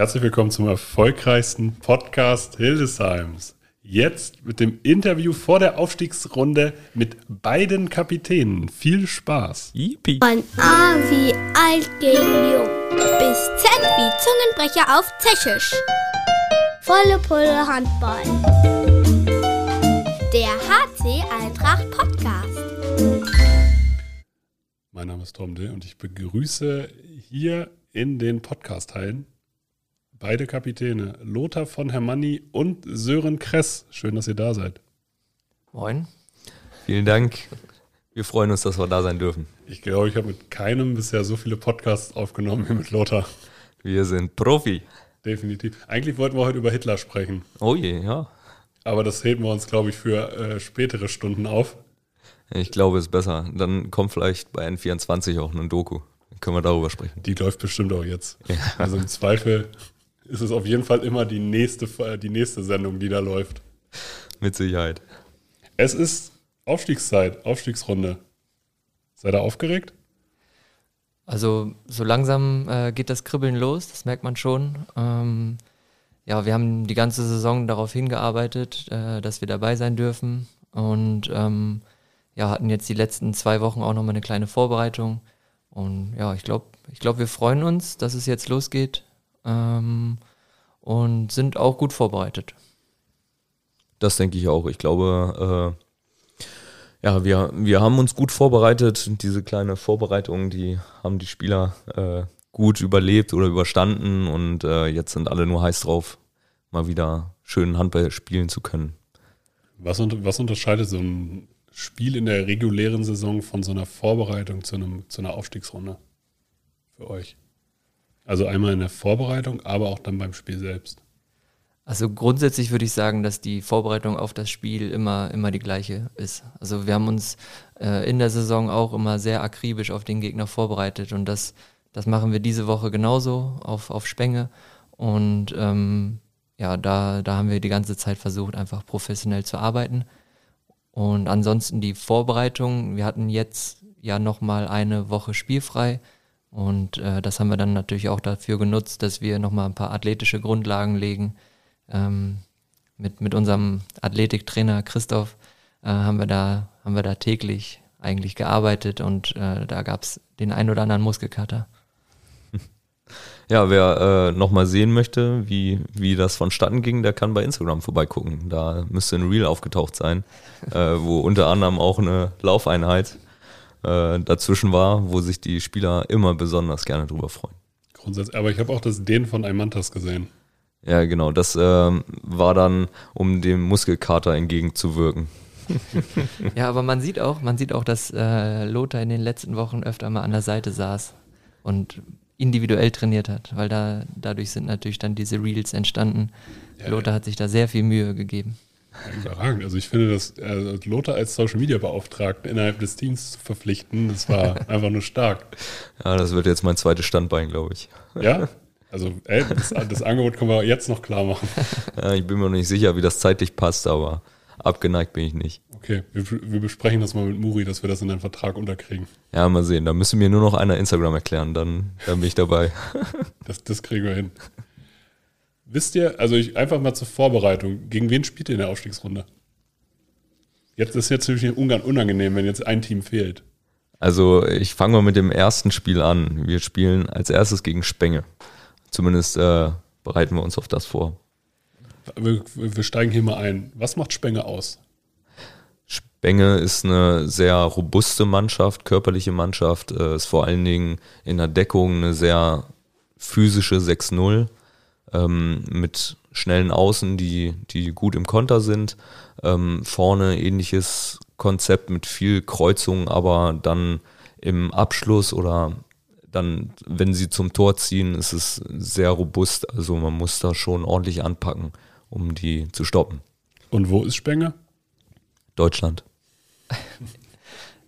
Herzlich willkommen zum erfolgreichsten Podcast Hildesheims. Jetzt mit dem Interview vor der Aufstiegsrunde mit beiden Kapitänen. Viel Spaß. Yippie. Von A wie alt gegen jung bis Z wie Zungenbrecher auf Tschechisch. Volle Pulle Handball. Der HC Eintracht Podcast. Mein Name ist Tom Dill und ich begrüße hier in den Podcast-Hallen beide Kapitäne, Lothar von Hermanni und Sören Kress. Schön, dass ihr da seid. Moin. Vielen Dank. Wir freuen uns, dass wir da sein dürfen. Ich glaube, ich habe mit keinem bisher so viele Podcasts aufgenommen wie mit Lothar. Wir sind Profi. Definitiv. Eigentlich wollten wir heute über Hitler sprechen, Oh je, ja. aber das heben wir uns, glaube ich, für äh, spätere Stunden auf. Ich glaube, es ist besser. Dann kommt vielleicht bei N24 auch ein Doku. Dann können wir darüber sprechen. Die läuft bestimmt auch jetzt. Also im Zweifel ist es auf jeden Fall immer die nächste, äh, die nächste Sendung, die da läuft. Mit Sicherheit. Es ist Aufstiegszeit, Aufstiegsrunde. Seid ihr aufgeregt? Also so langsam äh, geht das Kribbeln los, das merkt man schon. Ähm, ja, wir haben die ganze Saison darauf hingearbeitet, äh, dass wir dabei sein dürfen und ähm, ja, hatten jetzt die letzten zwei Wochen auch nochmal eine kleine Vorbereitung. Und ja, ich glaube, ich glaub, wir freuen uns, dass es jetzt losgeht ähm, und sind auch gut vorbereitet. Das denke ich auch. Ich glaube, äh, ja, wir, wir haben uns gut vorbereitet. Diese kleine Vorbereitung, die haben die Spieler äh, gut überlebt oder überstanden und äh, jetzt sind alle nur heiß drauf, mal wieder schön Handball spielen zu können. Was, unter, was unterscheidet so ein Spiel in der regulären Saison von so einer Vorbereitung zu, einem, zu einer Aufstiegsrunde für euch? Also einmal in der Vorbereitung, aber auch dann beim Spiel selbst. Also grundsätzlich würde ich sagen, dass die Vorbereitung auf das Spiel immer, immer die gleiche ist. Also wir haben uns äh, in der Saison auch immer sehr akribisch auf den Gegner vorbereitet und das, das machen wir diese Woche genauso auf, auf Spenge. Und ähm, ja, da, da haben wir die ganze Zeit versucht, einfach professionell zu arbeiten. Und ansonsten die Vorbereitung, wir hatten jetzt ja nochmal eine Woche spielfrei. Und äh, das haben wir dann natürlich auch dafür genutzt, dass wir nochmal ein paar athletische Grundlagen legen. Ähm, mit, mit unserem Athletiktrainer Christoph äh, haben, wir da, haben wir da täglich eigentlich gearbeitet und äh, da gab es den ein oder anderen Muskelkater. Ja, wer äh, nochmal sehen möchte, wie, wie das vonstatten ging, der kann bei Instagram vorbeigucken. Da müsste ein Reel aufgetaucht sein, äh, wo unter anderem auch eine Laufeinheit äh, dazwischen war, wo sich die Spieler immer besonders gerne drüber freuen. Grundsätzlich. Aber ich habe auch das Den von Aymantas gesehen. Ja, genau. Das ähm, war dann, um dem Muskelkater entgegenzuwirken. Ja, aber man sieht auch, man sieht auch, dass äh, Lothar in den letzten Wochen öfter mal an der Seite saß und individuell trainiert hat, weil da dadurch sind natürlich dann diese Reels entstanden. Ja, Lothar hat sich da sehr viel Mühe gegeben. Überragend. Also ich finde, dass äh, Lothar als Social Media Beauftragten innerhalb des Teams zu verpflichten, das war einfach nur stark. Ja, das wird jetzt mein zweites Standbein, glaube ich. Ja? Also ey, das, das Angebot können wir jetzt noch klar machen. Ja, ich bin mir noch nicht sicher, wie das zeitlich passt, aber abgeneigt bin ich nicht. Okay, wir, wir besprechen das mal mit Muri, dass wir das in den Vertrag unterkriegen. Ja, mal sehen. Da müssen mir nur noch einer Instagram erklären, dann, dann bin ich dabei. Das, das kriegen wir hin. Wisst ihr, also ich einfach mal zur Vorbereitung, gegen wen spielt ihr in der Aufstiegsrunde? Jetzt ist jetzt natürlich Ungarn unangenehm, wenn jetzt ein Team fehlt. Also ich fange mal mit dem ersten Spiel an. Wir spielen als erstes gegen Spenge. Zumindest äh, bereiten wir uns auf das vor. Wir, wir steigen hier mal ein. Was macht Spenge aus? Spenge ist eine sehr robuste Mannschaft, körperliche Mannschaft, äh, ist vor allen Dingen in der Deckung eine sehr physische 6-0 ähm, mit schnellen Außen, die, die gut im Konter sind. Ähm, vorne ähnliches Konzept mit viel Kreuzung, aber dann im Abschluss oder dann, wenn sie zum Tor ziehen, ist es sehr robust. Also man muss da schon ordentlich anpacken, um die zu stoppen. Und wo ist Spenge? Deutschland.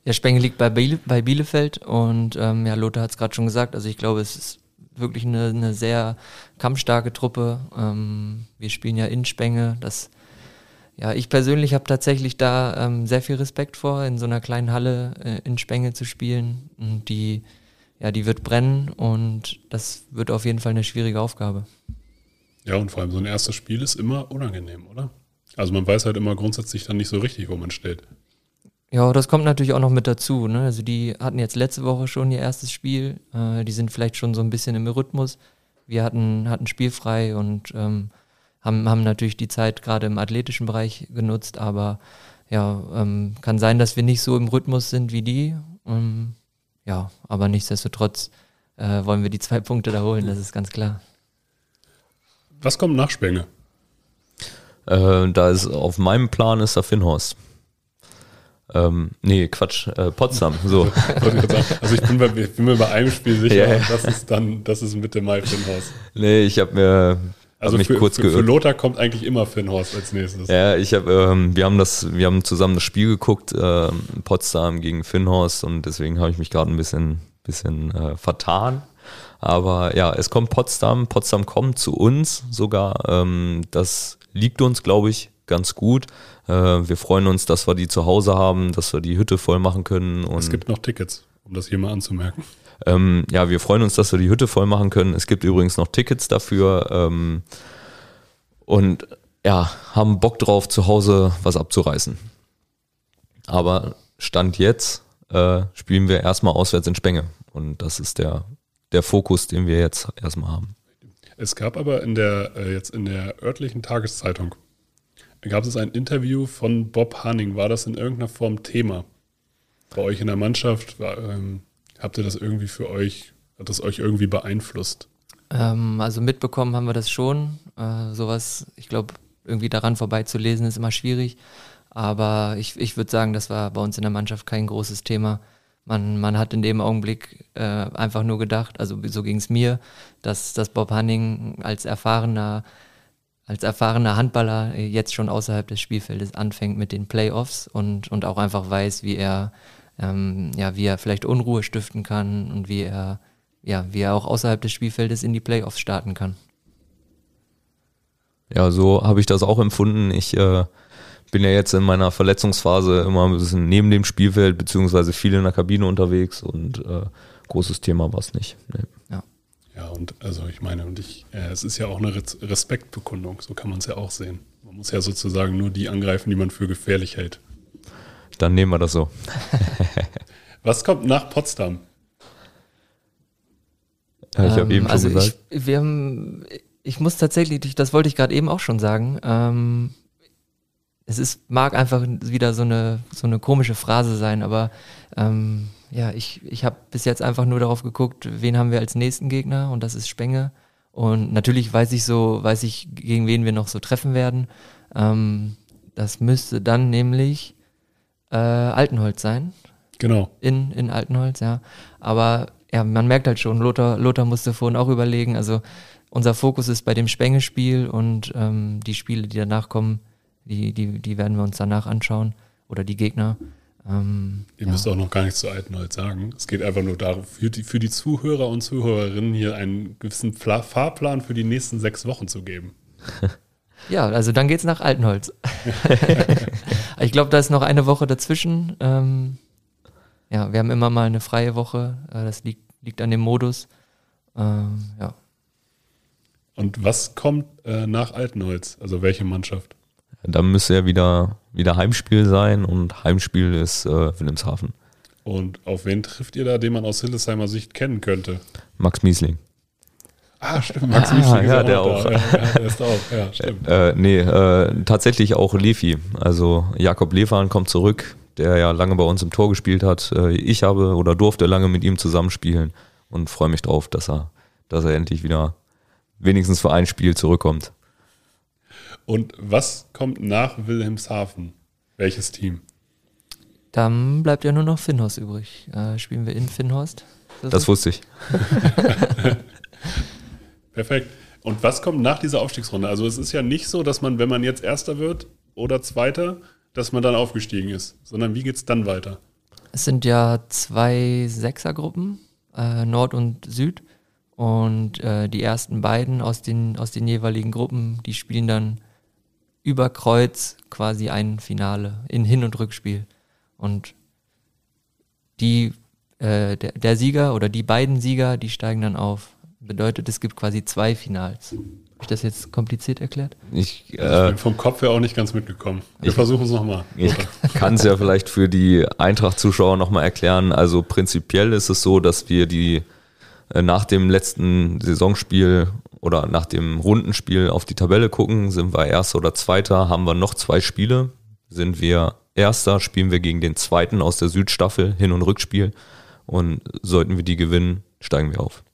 Ja, Spenge liegt bei, Biele, bei Bielefeld und ähm, ja, Lothar hat es gerade schon gesagt, also ich glaube, es ist wirklich eine, eine sehr kampfstarke Truppe. Ähm, wir spielen ja in Spenge, das ja, ich persönlich habe tatsächlich da ähm, sehr viel Respekt vor, in so einer kleinen Halle äh, in Spenge zu spielen. Und die, ja, die wird brennen und das wird auf jeden Fall eine schwierige Aufgabe. Ja, und vor allem so ein erstes Spiel ist immer unangenehm, oder? Also man weiß halt immer grundsätzlich dann nicht so richtig, wo man steht. Ja, das kommt natürlich auch noch mit dazu. Ne? Also die hatten jetzt letzte Woche schon ihr erstes Spiel. Äh, die sind vielleicht schon so ein bisschen im Rhythmus. Wir hatten, hatten spielfrei und ähm, haben, haben natürlich die Zeit gerade im athletischen Bereich genutzt, aber ja, ähm, kann sein, dass wir nicht so im Rhythmus sind wie die. Ähm, ja, aber nichtsdestotrotz äh, wollen wir die zwei Punkte da holen, das ist ganz klar. Was kommt nach Spenge? Äh, da ist auf meinem Plan ist der Finnhorst. Ähm, nee, Quatsch, äh, Potsdam. So. also ich bin, bei, ich bin mir bei einem Spiel sicher, ja. das ist dann, das ist Mitte Mai Finnhorst. Nee, ich habe mir also mich für, kurz für, für Lothar kommt eigentlich immer Finnhorst als nächstes. Ja, ich habe, ähm, wir haben das, wir haben zusammen das Spiel geguckt, äh, Potsdam gegen Finnhorst und deswegen habe ich mich gerade ein bisschen, bisschen äh, vertan. Aber ja, es kommt Potsdam, Potsdam kommt zu uns sogar. Ähm, das liegt uns, glaube ich, ganz gut. Äh, wir freuen uns, dass wir die zu Hause haben, dass wir die Hütte voll machen können. es gibt noch Tickets, um das hier mal anzumerken. Ähm, ja, wir freuen uns, dass wir die Hütte voll machen können. Es gibt übrigens noch Tickets dafür. Ähm, und ja, haben Bock drauf, zu Hause was abzureißen. Aber Stand jetzt äh, spielen wir erstmal auswärts in Spenge. Und das ist der, der Fokus, den wir jetzt erstmal haben. Es gab aber in der, äh, jetzt in der örtlichen Tageszeitung gab es ein Interview von Bob Hanning. War das in irgendeiner Form Thema bei euch in der Mannschaft? War, ähm, habt ihr das irgendwie für euch, hat das euch irgendwie beeinflusst? Ähm, also mitbekommen haben wir das schon. Äh, sowas, ich glaube, irgendwie daran vorbeizulesen ist immer schwierig. Aber ich, ich würde sagen, das war bei uns in der Mannschaft kein großes Thema. Man, man hat in dem Augenblick äh, einfach nur gedacht, also so ging es mir, dass, dass Bob Hanning als erfahrener als erfahrener Handballer jetzt schon außerhalb des Spielfeldes anfängt mit den Playoffs und, und auch einfach weiß, wie er, ähm, ja, wie er vielleicht Unruhe stiften kann und wie er, ja, wie er auch außerhalb des Spielfeldes in die Playoffs starten kann. Ja, so habe ich das auch empfunden. Ich äh, bin ja jetzt in meiner Verletzungsphase immer ein bisschen neben dem Spielfeld, beziehungsweise viel in der Kabine unterwegs und äh, großes Thema war es nicht. Nee. Ja. Und also ich meine, und ich, äh, es ist ja auch eine Respektbekundung, so kann man es ja auch sehen. Man muss ja sozusagen nur die angreifen, die man für gefährlich hält. Dann nehmen wir das so. Was kommt nach Potsdam? Ja, ich habe ähm, eben also schon gesagt. Ich, wir haben, ich muss tatsächlich, das wollte ich gerade eben auch schon sagen, ähm, es ist, mag einfach wieder so eine, so eine komische Phrase sein, aber ähm, ja, ich, ich habe bis jetzt einfach nur darauf geguckt, wen haben wir als nächsten Gegner und das ist Spenge. Und natürlich weiß ich so, weiß ich, gegen wen wir noch so treffen werden. Ähm, das müsste dann nämlich äh, Altenholz sein. Genau. In, in Altenholz, ja. Aber ja, man merkt halt schon, Lothar, Lothar musste vorhin auch überlegen. Also unser Fokus ist bei dem Spenge-Spiel und ähm, die Spiele, die danach kommen, die, die, die werden wir uns danach anschauen. Oder die Gegner. Ähm, Ihr ja. müsst auch noch gar nichts zu Altenholz sagen. Es geht einfach nur darum, für die, für die Zuhörer und Zuhörerinnen hier einen gewissen Pla Fahrplan für die nächsten sechs Wochen zu geben. Ja, also dann geht's nach Altenholz. ich glaube, da ist noch eine Woche dazwischen. Ähm, ja, wir haben immer mal eine freie Woche. Äh, das liegt, liegt an dem Modus. Ähm, ja. Und was kommt äh, nach Altenholz? Also welche Mannschaft? Da müsste ja wieder, wieder Heimspiel sein und Heimspiel ist äh, Wilhelmshaven. Und auf wen trifft ihr da, den man aus Hildesheimer Sicht kennen könnte? Max Miesling. Ah, stimmt. Max ah, Miesling ja, der auch. Ja, ja, der ist auch. Ja, stimmt. Äh, nee, äh, tatsächlich auch Lefi. Also Jakob Lefan kommt zurück, der ja lange bei uns im Tor gespielt hat. Äh, ich habe oder durfte lange mit ihm zusammenspielen und freue mich drauf, dass er, dass er endlich wieder wenigstens für ein Spiel zurückkommt. Und was kommt nach Wilhelmshaven? Welches Team? Dann bleibt ja nur noch Finnhorst übrig. Äh, spielen wir in Finnhorst? Das, das wusste ich. Perfekt. Und was kommt nach dieser Aufstiegsrunde? Also es ist ja nicht so, dass man, wenn man jetzt Erster wird oder Zweiter, dass man dann aufgestiegen ist, sondern wie geht es dann weiter? Es sind ja zwei Sechsergruppen, äh, Nord und Süd. Und äh, die ersten beiden aus den, aus den jeweiligen Gruppen, die spielen dann über Kreuz quasi ein Finale in Hin- und Rückspiel. Und die, äh, der, der Sieger oder die beiden Sieger, die steigen dann auf. Bedeutet, es gibt quasi zwei Finals. ich das jetzt kompliziert erklärt? Ich, Ich äh, bin vom Kopf her auch nicht ganz mitgekommen. Wir Ich- versuchen es nochmal. ich kann es ja vielleicht für die Eintracht-Zuschauer nochmal erklären. Also prinzipiell ist es so, dass wir die äh, nach dem letzten Saisonspiel oder nach dem Rundenspiel auf die Tabelle gucken. Sind wir Erster oder Zweiter, haben wir noch zwei Spiele. Sind wir Erster, spielen wir gegen den Zweiten aus der Südstaffel, Hin- und Rückspiel. Und sollten wir die gewinnen, steigen wir auf.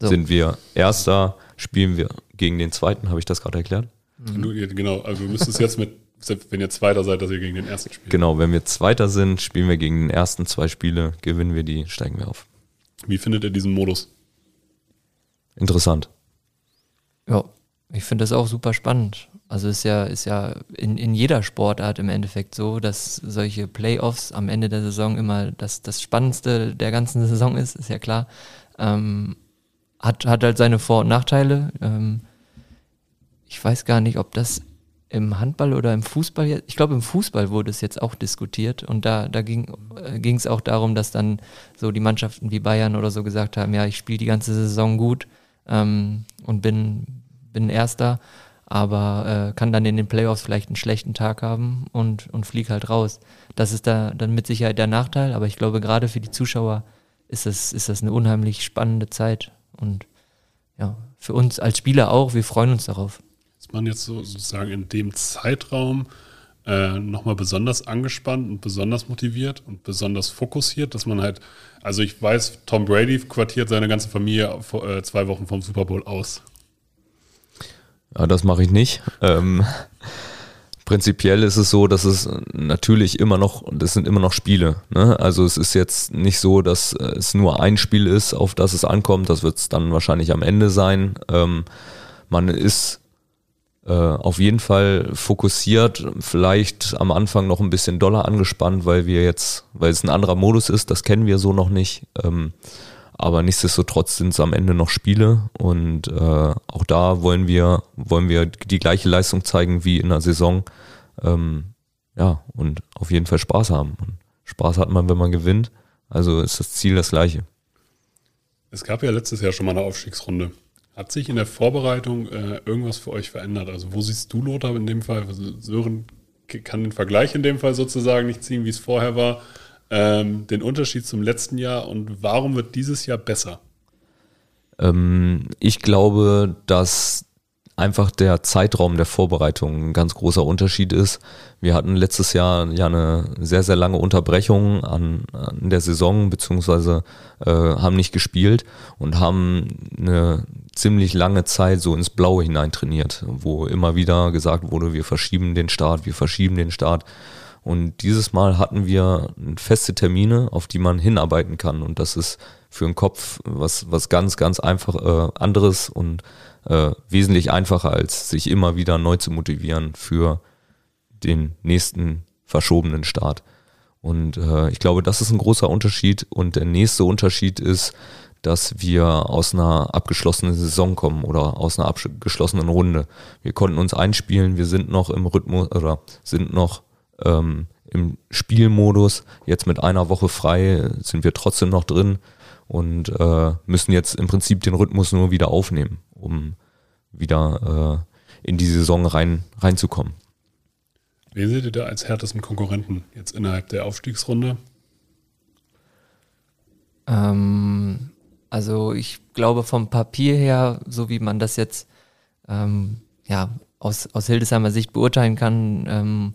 So. Sind wir Erster, spielen wir gegen den Zweiten, habe ich das gerade erklärt? Du, ja, genau, also du müsstest jetzt mit, selbst wenn ihr Zweiter seid, dass ihr gegen den ersten spielt. Genau, wenn wir Zweiter sind, spielen wir gegen den ersten zwei Spiele, gewinnen wir die, steigen wir auf. Wie findet ihr diesen Modus? Interessant. Ja, ich finde das auch super spannend. Also ist ja, ist ja in, in jeder Sportart im Endeffekt so, dass solche Playoffs am Ende der Saison immer das, das Spannendste der ganzen Saison ist, ist ja klar. Ähm, hat, hat halt seine Vor- und Nachteile. Ähm, ich weiß gar nicht, ob das im Handball oder im Fußball jetzt, ich glaube im Fußball wurde es jetzt auch diskutiert und da, da ging äh, es auch darum, dass dann so die Mannschaften wie Bayern oder so gesagt haben, ja, ich spiele die ganze Saison gut ähm, und bin, bin Erster, aber äh, kann dann in den Playoffs vielleicht einen schlechten Tag haben und, und flieg halt raus. Das ist da dann mit Sicherheit der Nachteil, aber ich glaube, gerade für die Zuschauer ist das, ist das eine unheimlich spannende Zeit und ja, für uns als Spieler auch, wir freuen uns darauf. Ist man jetzt so, sozusagen in dem Zeitraum äh, nochmal besonders angespannt und besonders motiviert und besonders fokussiert, dass man halt, also ich weiß, Tom Brady quartiert seine ganze Familie vor, äh, zwei Wochen vom Super Bowl aus. Ja, das mache ich nicht. Ähm, prinzipiell ist es so, dass es natürlich immer noch, das sind immer noch Spiele. Ne? Also es ist jetzt nicht so, dass es nur ein Spiel ist, auf das es ankommt. Das wird es dann wahrscheinlich am Ende sein. Ähm, man ist äh, auf jeden Fall fokussiert, vielleicht am Anfang noch ein bisschen doller angespannt, weil wir jetzt, weil es ein anderer Modus ist, das kennen wir so noch nicht. Ähm, aber nichtsdestotrotz sind es am Ende noch Spiele und äh, auch da wollen wir, wollen wir die gleiche Leistung zeigen wie in der Saison. Ähm, ja, und auf jeden Fall Spaß haben. Und Spaß hat man, wenn man gewinnt. Also ist das Ziel das gleiche. Es gab ja letztes Jahr schon mal eine Aufstiegsrunde. Hat sich in der Vorbereitung äh, irgendwas für euch verändert? Also wo siehst du, Lothar, in dem Fall? Also Sören kann den Vergleich in dem Fall sozusagen nicht ziehen, wie es vorher war. Ähm, den Unterschied zum letzten Jahr und warum wird dieses Jahr besser? Ähm, ich glaube, dass einfach der Zeitraum der Vorbereitung ein ganz großer Unterschied ist. Wir hatten letztes Jahr ja eine sehr, sehr lange Unterbrechung an, an der Saison, beziehungsweise äh, haben nicht gespielt und haben eine ziemlich lange Zeit so ins Blaue hinein trainiert, wo immer wieder gesagt wurde, wir verschieben den Start, wir verschieben den Start. Und dieses Mal hatten wir feste Termine, auf die man hinarbeiten kann. Und das ist für den Kopf was, was ganz, ganz einfach äh, anderes und äh, wesentlich einfacher, als sich immer wieder neu zu motivieren für den nächsten verschobenen Start. Und äh, ich glaube, das ist ein großer Unterschied. Und der nächste Unterschied ist, dass wir aus einer abgeschlossenen Saison kommen oder aus einer abgeschlossenen Runde. Wir konnten uns einspielen, wir sind noch im Rhythmus oder sind noch ähm, im Spielmodus. Jetzt mit einer Woche frei sind wir trotzdem noch drin und äh, müssen jetzt im Prinzip den Rhythmus nur wieder aufnehmen, um wieder äh, in die Saison rein, reinzukommen. Wen seht ihr da als härtesten Konkurrenten jetzt innerhalb der Aufstiegsrunde? Ähm, also ich glaube vom Papier her, so wie man das jetzt ähm, ja, aus, aus Hildesheimer Sicht beurteilen kann, ähm,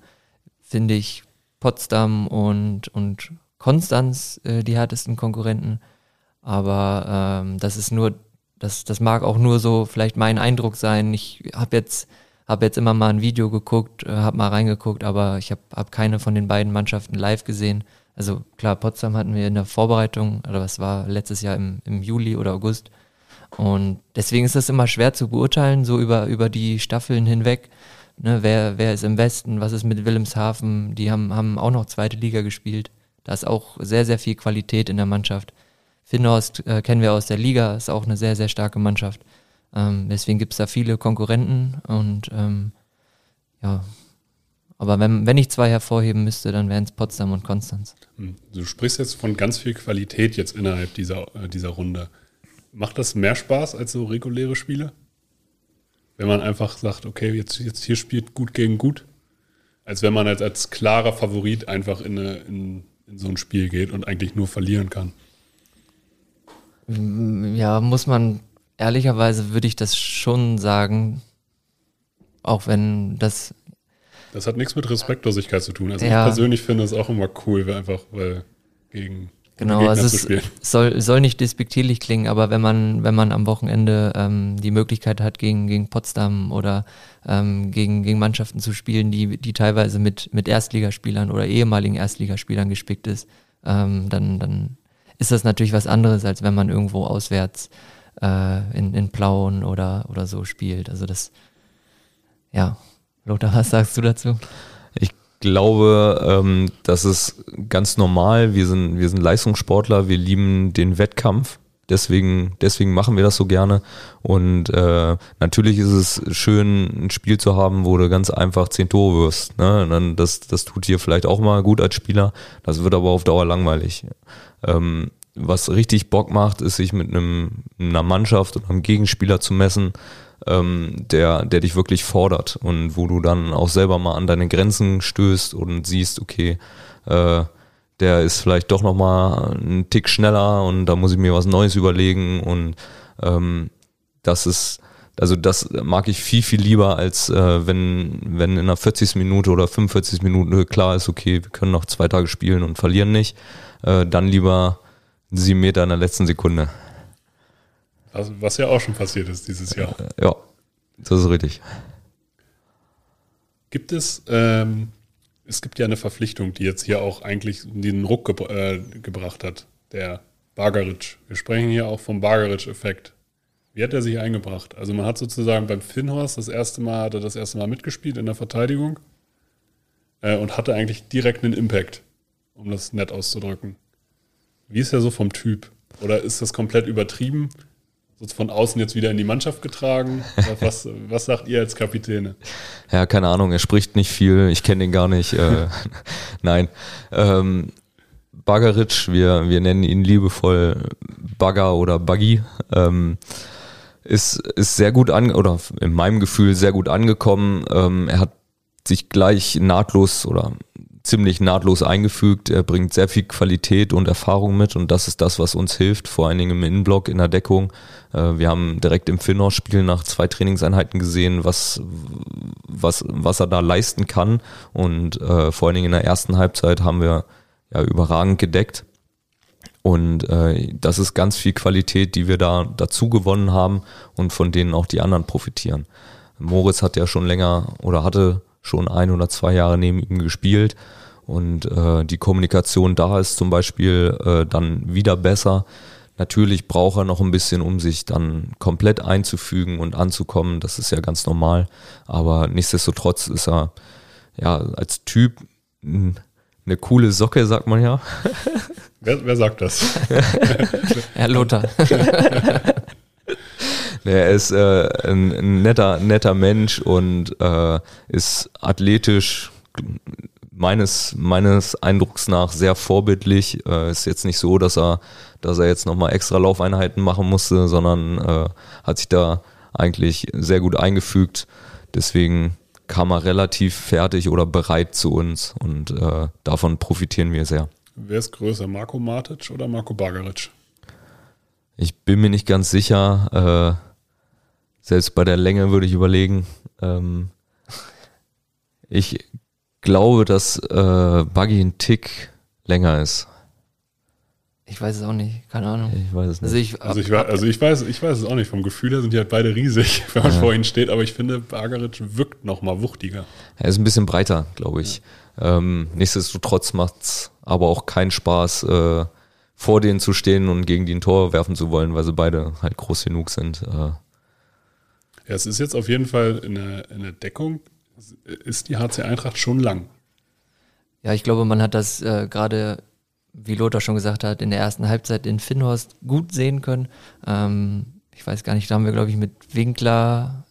finde ich Potsdam und, und Konstanz äh, die härtesten Konkurrenten. Aber ähm, das ist nur, das, das mag auch nur so vielleicht mein Eindruck sein. Ich habe jetzt, hab jetzt immer mal ein Video geguckt, äh, habe mal reingeguckt, aber ich habe hab keine von den beiden Mannschaften live gesehen. Also klar, Potsdam hatten wir in der Vorbereitung, oder was war letztes Jahr im, im Juli oder August. Und deswegen ist das immer schwer zu beurteilen, so über, über die Staffeln hinweg. Ne, wer, wer ist im Westen, was ist mit Wilhelmshaven? Die haben, haben auch noch zweite Liga gespielt. Da ist auch sehr, sehr viel Qualität in der Mannschaft. Finnhorst äh, kennen wir aus der Liga, ist auch eine sehr, sehr starke Mannschaft. Ähm, deswegen gibt es da viele Konkurrenten und ähm, ja, aber wenn, wenn ich zwei hervorheben müsste, dann wären es Potsdam und Konstanz. Hm, Du sprichst jetzt von ganz viel Qualität jetzt innerhalb dieser, äh, dieser Runde. Macht das mehr Spaß als so reguläre Spiele? wenn man einfach sagt, okay, jetzt, jetzt hier spielt gut gegen gut, als wenn man als, als klarer Favorit einfach in, eine, in, in so ein Spiel geht und eigentlich nur verlieren kann. Ja, muss man, ehrlicherweise würde ich das schon sagen, auch wenn das. Das hat nichts mit Respektlosigkeit zu tun. Also Ja. ich persönlich finde es auch immer cool, weil einfach, weil gegen Genau, also es soll, soll nicht despektierlich klingen, aber wenn man, wenn man am Wochenende ähm, die Möglichkeit hat, gegen, gegen Potsdam oder ähm, gegen, gegen Mannschaften zu spielen, die, die teilweise mit, mit Erstligaspielern oder ehemaligen Erstligaspielern gespickt ist, ähm, dann, dann ist das natürlich was anderes, als wenn man irgendwo auswärts äh, in, in Plauen oder, oder so spielt. Also das, ja. Lothar, was sagst du dazu? Ich glaube, ähm, das ist ganz normal. Wir sind, wir sind Leistungssportler, wir lieben den Wettkampf. Deswegen, deswegen machen wir das so gerne. Und äh, natürlich ist es schön, ein Spiel zu haben, wo du ganz einfach zehn Tore wirst. Ne? Und Dann das, das tut dir vielleicht auch mal gut als Spieler. Das wird aber auf Dauer langweilig. Ähm, was richtig Bock macht, ist sich mit einem, einer Mannschaft oder einem Gegenspieler zu messen, ähm, der, der dich wirklich fordert und wo du dann auch selber mal an deine Grenzen stößt und siehst, okay, äh, der ist vielleicht doch nochmal einen Tick schneller und da muss ich mir was Neues überlegen und ähm, das ist, also das mag ich viel, viel lieber, als äh, wenn, wenn in einer 40. Minute oder 45 Minuten klar ist, okay, wir können noch zwei Tage spielen und verlieren nicht, äh, dann lieber sieben Meter in der letzten Sekunde. Also, was ja auch schon passiert ist dieses Jahr. Ja, das ist richtig. Gibt es, ähm, es gibt ja eine Verpflichtung, die jetzt hier auch eigentlich den Ruck gebr äh, gebracht hat, der Bagaric. Wir sprechen hier auch vom Bagaric-Effekt. Wie hat er sich eingebracht? Also man hat sozusagen beim Finnhorst das erste Mal, hat er das erste Mal mitgespielt in der Verteidigung äh, und hatte eigentlich direkt einen Impact, um das nett auszudrücken. Wie ist er so vom Typ? Oder ist das komplett übertrieben? Von außen jetzt wieder in die Mannschaft getragen? Was, was sagt ihr als Kapitäne? Ja, keine Ahnung, er spricht nicht viel, ich kenne ihn gar nicht. Äh, nein. Ähm, Bagaric, wir, wir nennen ihn liebevoll Bagger oder Buggy, ähm, ist, ist sehr gut an, oder in meinem Gefühl sehr gut angekommen. Ähm, er hat sich gleich nahtlos oder ziemlich nahtlos eingefügt. Er bringt sehr viel Qualität und Erfahrung mit und das ist das, was uns hilft, vor allen Dingen im Innenblock, in der Deckung. Äh, wir haben direkt im Finnor-Spiel nach zwei Trainingseinheiten gesehen, was, was, was er da leisten kann und äh, vor allen Dingen in der ersten Halbzeit haben wir ja überragend gedeckt. Und äh, das ist ganz viel Qualität, die wir da dazu gewonnen haben und von denen auch die anderen profitieren. Moritz hat ja schon länger oder hatte schon ein oder zwei Jahre neben ihm gespielt und äh, die Kommunikation da ist zum Beispiel äh, dann wieder besser. Natürlich braucht er noch ein bisschen, um sich dann komplett einzufügen und anzukommen. Das ist ja ganz normal. Aber nichtsdestotrotz ist er ja als Typ eine coole Socke, sagt man ja. Wer, wer sagt das? Herr Lothar. Nee, Er ist äh, ein, ein netter, netter Mensch und äh, ist athletisch meines, meines Eindrucks nach sehr vorbildlich. Äh, ist jetzt nicht so, dass er, dass er jetzt nochmal extra Laufeinheiten machen musste, sondern äh, hat sich da eigentlich sehr gut eingefügt. Deswegen kam er relativ fertig oder bereit zu uns und äh, davon profitieren wir sehr. Wer ist größer, Marco Matic oder Marco Bagaric? Ich bin mir nicht ganz sicher. Äh, selbst bei der Länge würde ich überlegen. Ähm, ich glaube, dass äh, Buggy ein Tick länger ist. Ich weiß es auch nicht, keine Ahnung. Ich weiß es nicht. Also ich, Also ich, also ich weiß, ich weiß es auch nicht. Vom Gefühl her sind die halt beide riesig, wenn man vor ihnen steht. Aber ich finde, Bagaric wirkt noch mal wuchtiger. er ist ein bisschen breiter, glaube ich. Ähm, nichtsdestotrotz macht's aber auch keinen Spaß, äh, vor denen zu stehen und gegen die ein Tor werfen zu wollen, weil sie beide halt groß genug sind. Äh, Ja, es ist jetzt auf jeden Fall in der, in der Deckung, ist die HC Eintracht schon lang. Ja, ich glaube, man hat das äh, gerade, wie Lothar schon gesagt hat, in der ersten Halbzeit in Finnhorst gut sehen können. Ähm, ich weiß gar nicht, da haben wir, glaube ich, mit Winkler,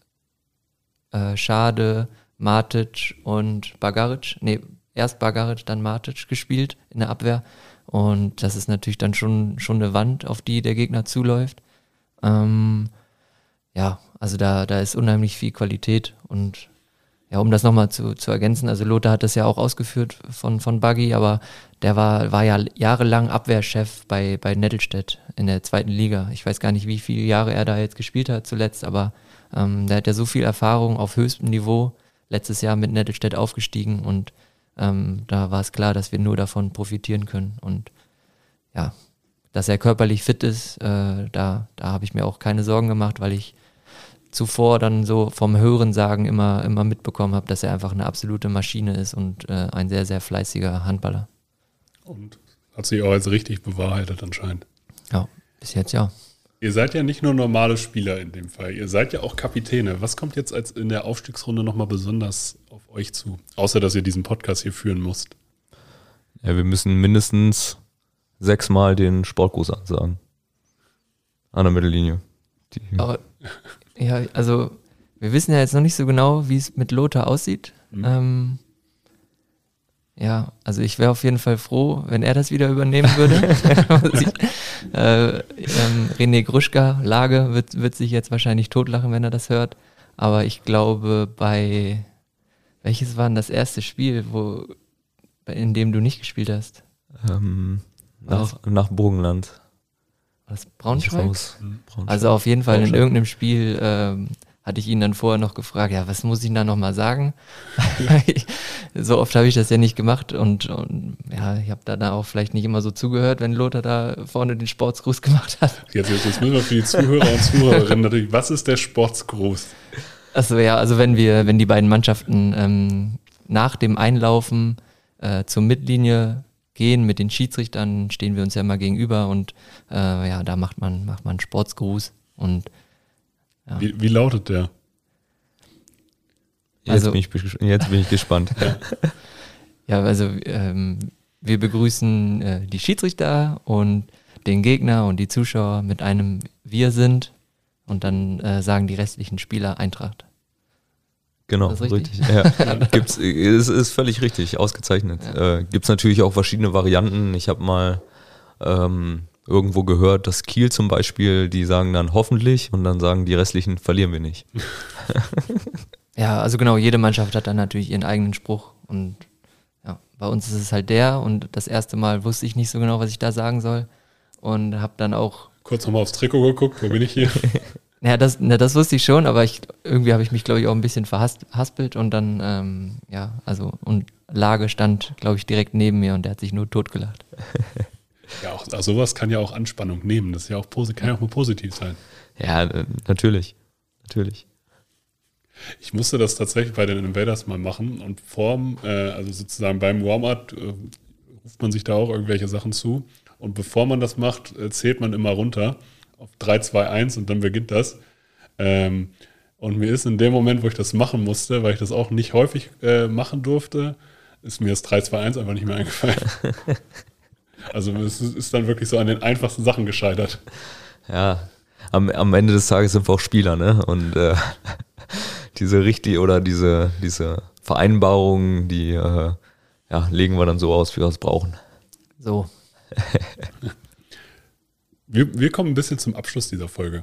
äh, Schade, Matic und Bagaric, nee, erst Bagaric, dann Matic gespielt in der Abwehr. Und das ist natürlich dann schon, schon eine Wand, auf die der Gegner zuläuft. Ähm, ja, also da, da ist unheimlich viel Qualität und ja, um das nochmal zu, zu ergänzen, also Lothar hat das ja auch ausgeführt von, von Buggy, aber der war, war ja jahrelang Abwehrchef bei, bei Nettelstedt in der zweiten Liga. Ich weiß gar nicht, wie viele Jahre er da jetzt gespielt hat zuletzt, aber ähm, der hat ja so viel Erfahrung auf höchstem Niveau, letztes Jahr mit Nettelstedt aufgestiegen und ähm, da war es klar, dass wir nur davon profitieren können. Und ja, dass er körperlich fit ist, äh, da, da habe ich mir auch keine Sorgen gemacht, weil ich zuvor dann so vom Hörensagen immer, immer mitbekommen habe, dass er einfach eine absolute Maschine ist und äh, ein sehr, sehr fleißiger Handballer. Und hat sich auch als richtig bewahrheitet anscheinend. Ja, bis jetzt ja. Ihr seid ja nicht nur normale Spieler in dem Fall, ihr seid ja auch Kapitäne. Was kommt jetzt als in der Aufstiegsrunde nochmal besonders auf euch zu? Außer, dass ihr diesen Podcast hier führen musst. Ja, wir müssen mindestens sechsmal den Sportgruß ansagen. An der Mittellinie. Die Aber ja, also wir wissen ja jetzt noch nicht so genau, wie es mit Lothar aussieht. Mhm. Ähm, ja, also ich wäre auf jeden Fall froh, wenn er das wieder übernehmen würde. äh, ähm, René Gruschka, Lage, wird, wird sich jetzt wahrscheinlich totlachen, wenn er das hört. Aber ich glaube, bei welches war denn das erste Spiel, wo, in dem du nicht gespielt hast? Ähm, nach, nach Burgenland. Was, Braunschweig? Braunschweig? Also auf jeden Fall in irgendeinem Spiel ähm, hatte ich ihn dann vorher noch gefragt, ja, was muss ich da nochmal sagen? so oft habe ich das ja nicht gemacht und, und ja, ich habe da, da auch vielleicht nicht immer so zugehört, wenn Lothar da vorne den Sportsgruß gemacht hat. Jetzt, jetzt, jetzt müssen wir für die Zuhörer und Zuhörerinnen natürlich, was ist der Sportsgruß? Achso, ja, also wenn wir, wenn die beiden Mannschaften ähm, nach dem Einlaufen äh, zur Mittellinie gehen mit den Schiedsrichtern, stehen wir uns ja immer gegenüber und äh, ja, da macht man, macht man Sportsgruß und ja. wie, wie lautet der? Jetzt, also, bin, ich, jetzt bin ich gespannt. ja, also ähm, wir begrüßen äh, die Schiedsrichter und den Gegner und die Zuschauer mit einem Wir sind und dann äh, sagen die restlichen Spieler Eintracht. Genau, richtig. richtig. Ja. Gibt's, ist, ist völlig richtig, ausgezeichnet. Ja. Äh, Gibt es natürlich auch verschiedene Varianten. Ich habe mal ähm, irgendwo gehört, dass Kiel zum Beispiel, die sagen dann hoffentlich und dann sagen die restlichen verlieren wir nicht. ja, also genau, jede Mannschaft hat dann natürlich ihren eigenen Spruch und ja, bei uns ist es halt der und das erste Mal wusste ich nicht so genau, was ich da sagen soll und habe dann auch kurz nochmal aufs Trikot geguckt, wo bin ich hier? Ja, das, na, das wusste ich schon, aber ich, irgendwie habe ich mich, glaube ich, auch ein bisschen verhaspelt und dann, ähm, ja, also, und Lage stand, glaube ich, direkt neben mir und der hat sich nur totgelacht. Ja, auch also sowas kann ja auch Anspannung nehmen. Das ist ja auch, kann ja auch mal positiv sein. Ja, natürlich. Natürlich. Ich musste das tatsächlich bei den Invaders mal machen und vorm, äh, also sozusagen beim Warm-up äh, ruft man sich da auch irgendwelche Sachen zu. Und bevor man das macht, äh, zählt man immer runter auf 3, 2, 1 und dann beginnt das. Ähm, und mir ist in dem Moment, wo ich das machen musste, weil ich das auch nicht häufig äh, machen durfte, ist mir das 3, 2, 1 einfach nicht mehr eingefallen. also es ist dann wirklich so an den einfachsten Sachen gescheitert. Ja, am, am Ende des Tages sind wir auch Spieler, ne? Und äh, diese richtig oder diese, diese Vereinbarungen, die äh, ja, legen wir dann so aus, wie wir es brauchen. So. Wir, wir kommen ein bisschen zum Abschluss dieser Folge.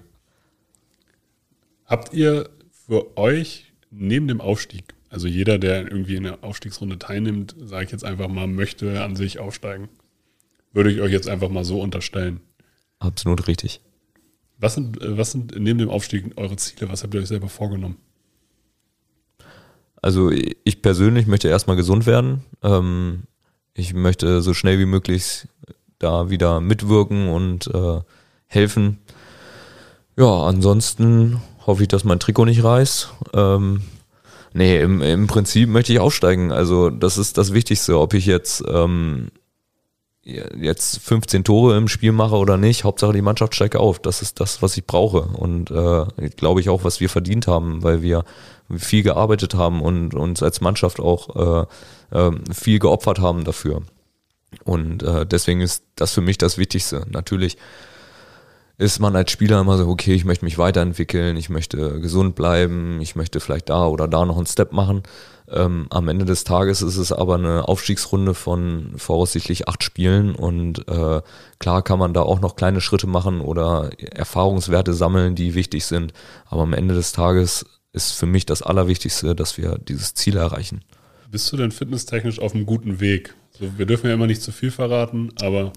Habt ihr für euch neben dem Aufstieg, also jeder, der irgendwie in der Aufstiegsrunde teilnimmt, sage ich jetzt einfach mal, möchte an sich aufsteigen, würde ich euch jetzt einfach mal so unterstellen. Absolut richtig. Was sind, was sind neben dem Aufstieg eure Ziele? Was habt ihr euch selber vorgenommen? Also ich persönlich möchte erstmal gesund werden. Ähm, ich möchte so schnell wie möglich da wieder mitwirken und äh, helfen. Ja, ansonsten hoffe ich, dass mein Trikot nicht reißt. Ähm, nee, im, im Prinzip möchte ich aufsteigen. Also das ist das Wichtigste, ob ich jetzt ähm, jetzt 15 Tore im Spiel mache oder nicht. Hauptsache die Mannschaft steigt auf. Das ist das, was ich brauche. Und äh, glaube ich auch, was wir verdient haben, weil wir viel gearbeitet haben und uns als Mannschaft auch äh, äh, viel geopfert haben dafür. Und äh, deswegen ist das für mich das Wichtigste. Natürlich ist man als Spieler immer so, okay, ich möchte mich weiterentwickeln, ich möchte gesund bleiben, ich möchte vielleicht da oder da noch einen Step machen. Ähm, am Ende des Tages ist es aber eine Aufstiegsrunde von voraussichtlich acht Spielen und äh, klar kann man da auch noch kleine Schritte machen oder Erfahrungswerte sammeln, die wichtig sind. Aber am Ende des Tages ist für mich das Allerwichtigste, dass wir dieses Ziel erreichen. Bist du denn fitnesstechnisch auf einem guten Weg? Wir dürfen ja immer nicht zu viel verraten, aber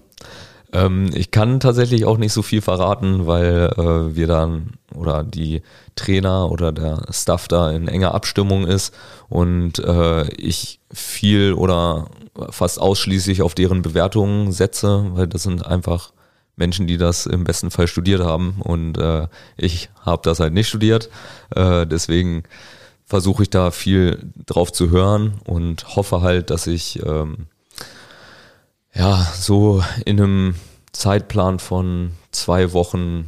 ähm, ich kann tatsächlich auch nicht so viel verraten, weil äh, wir dann oder die Trainer oder der Staff da in enger Abstimmung ist und äh, ich viel oder fast ausschließlich auf deren Bewertungen setze, weil das sind einfach Menschen, die das im besten Fall studiert haben und äh, ich habe das halt nicht studiert. Äh, deswegen versuche ich da viel drauf zu hören und hoffe halt, dass ich ähm, ja, so in einem Zeitplan von zwei Wochen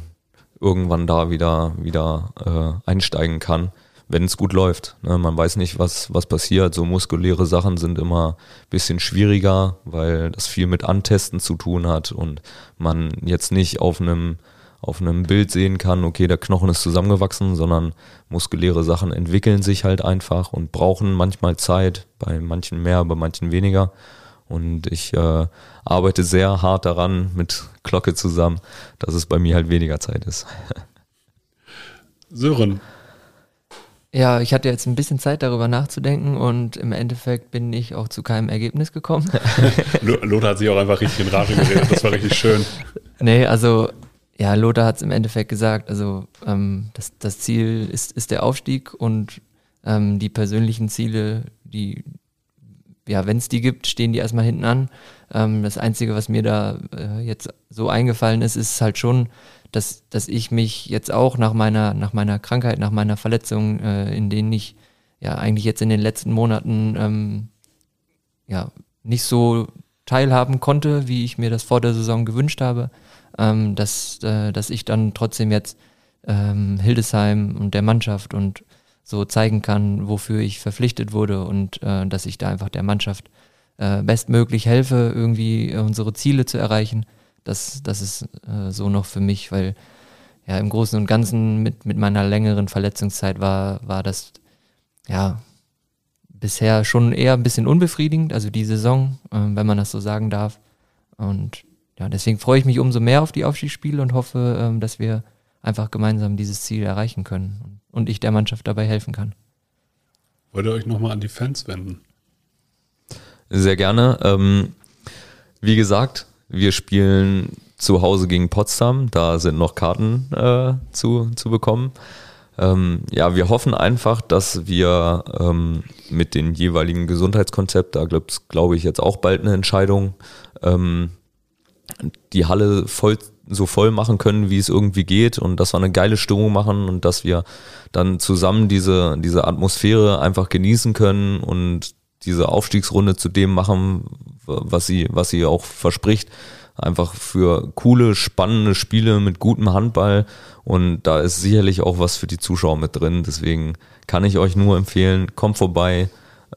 irgendwann da wieder, wieder äh, einsteigen kann, wenn es gut läuft. Ne? Man weiß nicht, was, was passiert. So muskuläre Sachen sind immer ein bisschen schwieriger, weil das viel mit Antesten zu tun hat und man jetzt nicht auf einem auf einem Bild sehen kann, okay, der Knochen ist zusammengewachsen, sondern muskuläre Sachen entwickeln sich halt einfach und brauchen manchmal Zeit, bei manchen mehr, bei manchen weniger. Und ich äh, arbeite sehr hart daran mit Glocke zusammen, dass es bei mir halt weniger Zeit ist. Sören. Ja, ich hatte jetzt ein bisschen Zeit darüber nachzudenken und im Endeffekt bin ich auch zu keinem Ergebnis gekommen. Lothar hat sich auch einfach richtig in Rage geredet, das war richtig schön. Nee, also ja, Lothar hat es im Endeffekt gesagt, also ähm, das, das Ziel ist, ist der Aufstieg und ähm, die persönlichen Ziele, die, ja, wenn es die gibt, stehen die erstmal hinten an. Ähm, das Einzige, was mir da äh, jetzt so eingefallen ist, ist halt schon, dass, dass ich mich jetzt auch nach meiner, nach meiner Krankheit, nach meiner Verletzung, äh, in denen ich ja eigentlich jetzt in den letzten Monaten ähm, ja nicht so teilhaben konnte, wie ich mir das vor der Saison gewünscht habe, ähm, dass, äh, dass ich dann trotzdem jetzt ähm, Hildesheim und der Mannschaft und so zeigen kann, wofür ich verpflichtet wurde und äh, dass ich da einfach der Mannschaft äh, bestmöglich helfe, irgendwie unsere Ziele zu erreichen. Das, das ist äh, so noch für mich, weil ja im Großen und Ganzen mit, mit meiner längeren Verletzungszeit war, war das ja bisher schon eher ein bisschen unbefriedigend, also die Saison, äh, wenn man das so sagen darf. Und ja, deswegen freue ich mich umso mehr auf die Aufstiegsspiele und hoffe, ähm, dass wir einfach gemeinsam dieses Ziel erreichen können und ich der Mannschaft dabei helfen kann. Wollt ihr euch nochmal an die Fans wenden? Sehr gerne. Ähm, wie gesagt, wir spielen zu Hause gegen Potsdam. Da sind noch Karten äh, zu, zu bekommen. Ähm, ja, wir hoffen einfach, dass wir ähm, mit den jeweiligen Gesundheitskonzept, da glaube ich jetzt auch bald eine Entscheidung, ähm, die Halle voll so voll machen können, wie es irgendwie geht und dass wir eine geile Stimmung machen und dass wir dann zusammen diese, diese Atmosphäre einfach genießen können und diese Aufstiegsrunde zu dem machen, was sie, was sie auch verspricht. Einfach für coole, spannende Spiele mit gutem Handball und da ist sicherlich auch was für die Zuschauer mit drin. Deswegen kann ich euch nur empfehlen, kommt vorbei,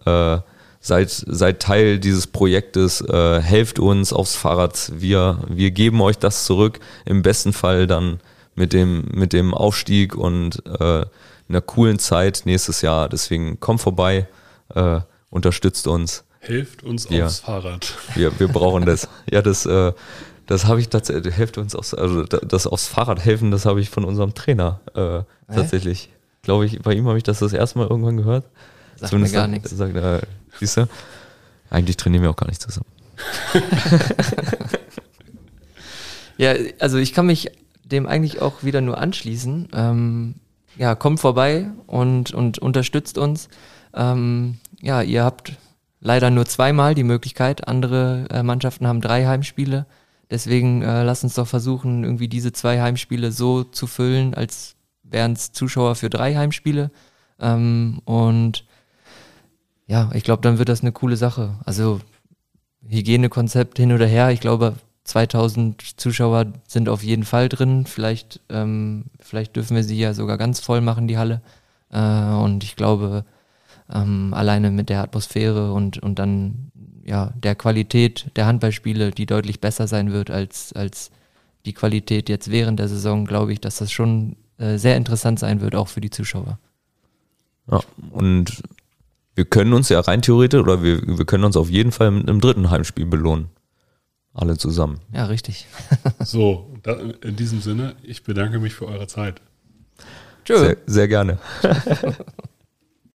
äh, seid, seid Teil dieses Projektes, äh, helft uns aufs Fahrrad. Wir, wir geben euch das zurück. Im besten Fall dann mit dem, mit dem Aufstieg und äh, einer coolen Zeit nächstes Jahr. Deswegen kommt vorbei, äh, unterstützt uns. Hilft uns Ja. aufs Fahrrad. Wir, wir brauchen das. Ja, das, äh, das habe ich tatsächlich, hilft uns aufs, also da- das aufs Fahrrad helfen, das habe ich von unserem Trainer äh, tatsächlich. Glaube ich, bei ihm habe ich das das erste Mal irgendwann gehört. Sagt mir gar nichts. Sagt, äh, siehst du? Eigentlich trainieren wir auch gar nicht zusammen. Ja, also ich kann mich dem eigentlich auch wieder nur anschließen. Ähm, ja, kommt vorbei und, und unterstützt uns. Ähm, ja, ihr habt leider nur zweimal die Möglichkeit. Andere äh, Mannschaften haben drei Heimspiele. Deswegen äh, lasst uns doch versuchen, irgendwie diese zwei Heimspiele so zu füllen, als wären es Zuschauer für drei Heimspiele. Ähm, und ja, ich glaube, dann wird das eine coole Sache. Also Hygienekonzept hin oder her. Ich glaube, 2000 Zuschauer sind auf jeden Fall drin. Vielleicht, ähm, vielleicht dürfen wir sie ja sogar ganz voll machen, die Halle. Äh, und ich glaube, ähm, alleine mit der Atmosphäre und, und dann ja der Qualität der Handballspiele, die deutlich besser sein wird als, als die Qualität jetzt während der Saison, glaube ich, dass das schon äh, sehr interessant sein wird, auch für die Zuschauer. Ja, und wir können uns ja rein theoretisch oder wir, wir können uns auf jeden Fall mit einem dritten Heimspiel belohnen. Alle zusammen. Ja, richtig. So, da, in diesem Sinne, ich bedanke mich für eure Zeit. Tschö. Sehr, sehr gerne.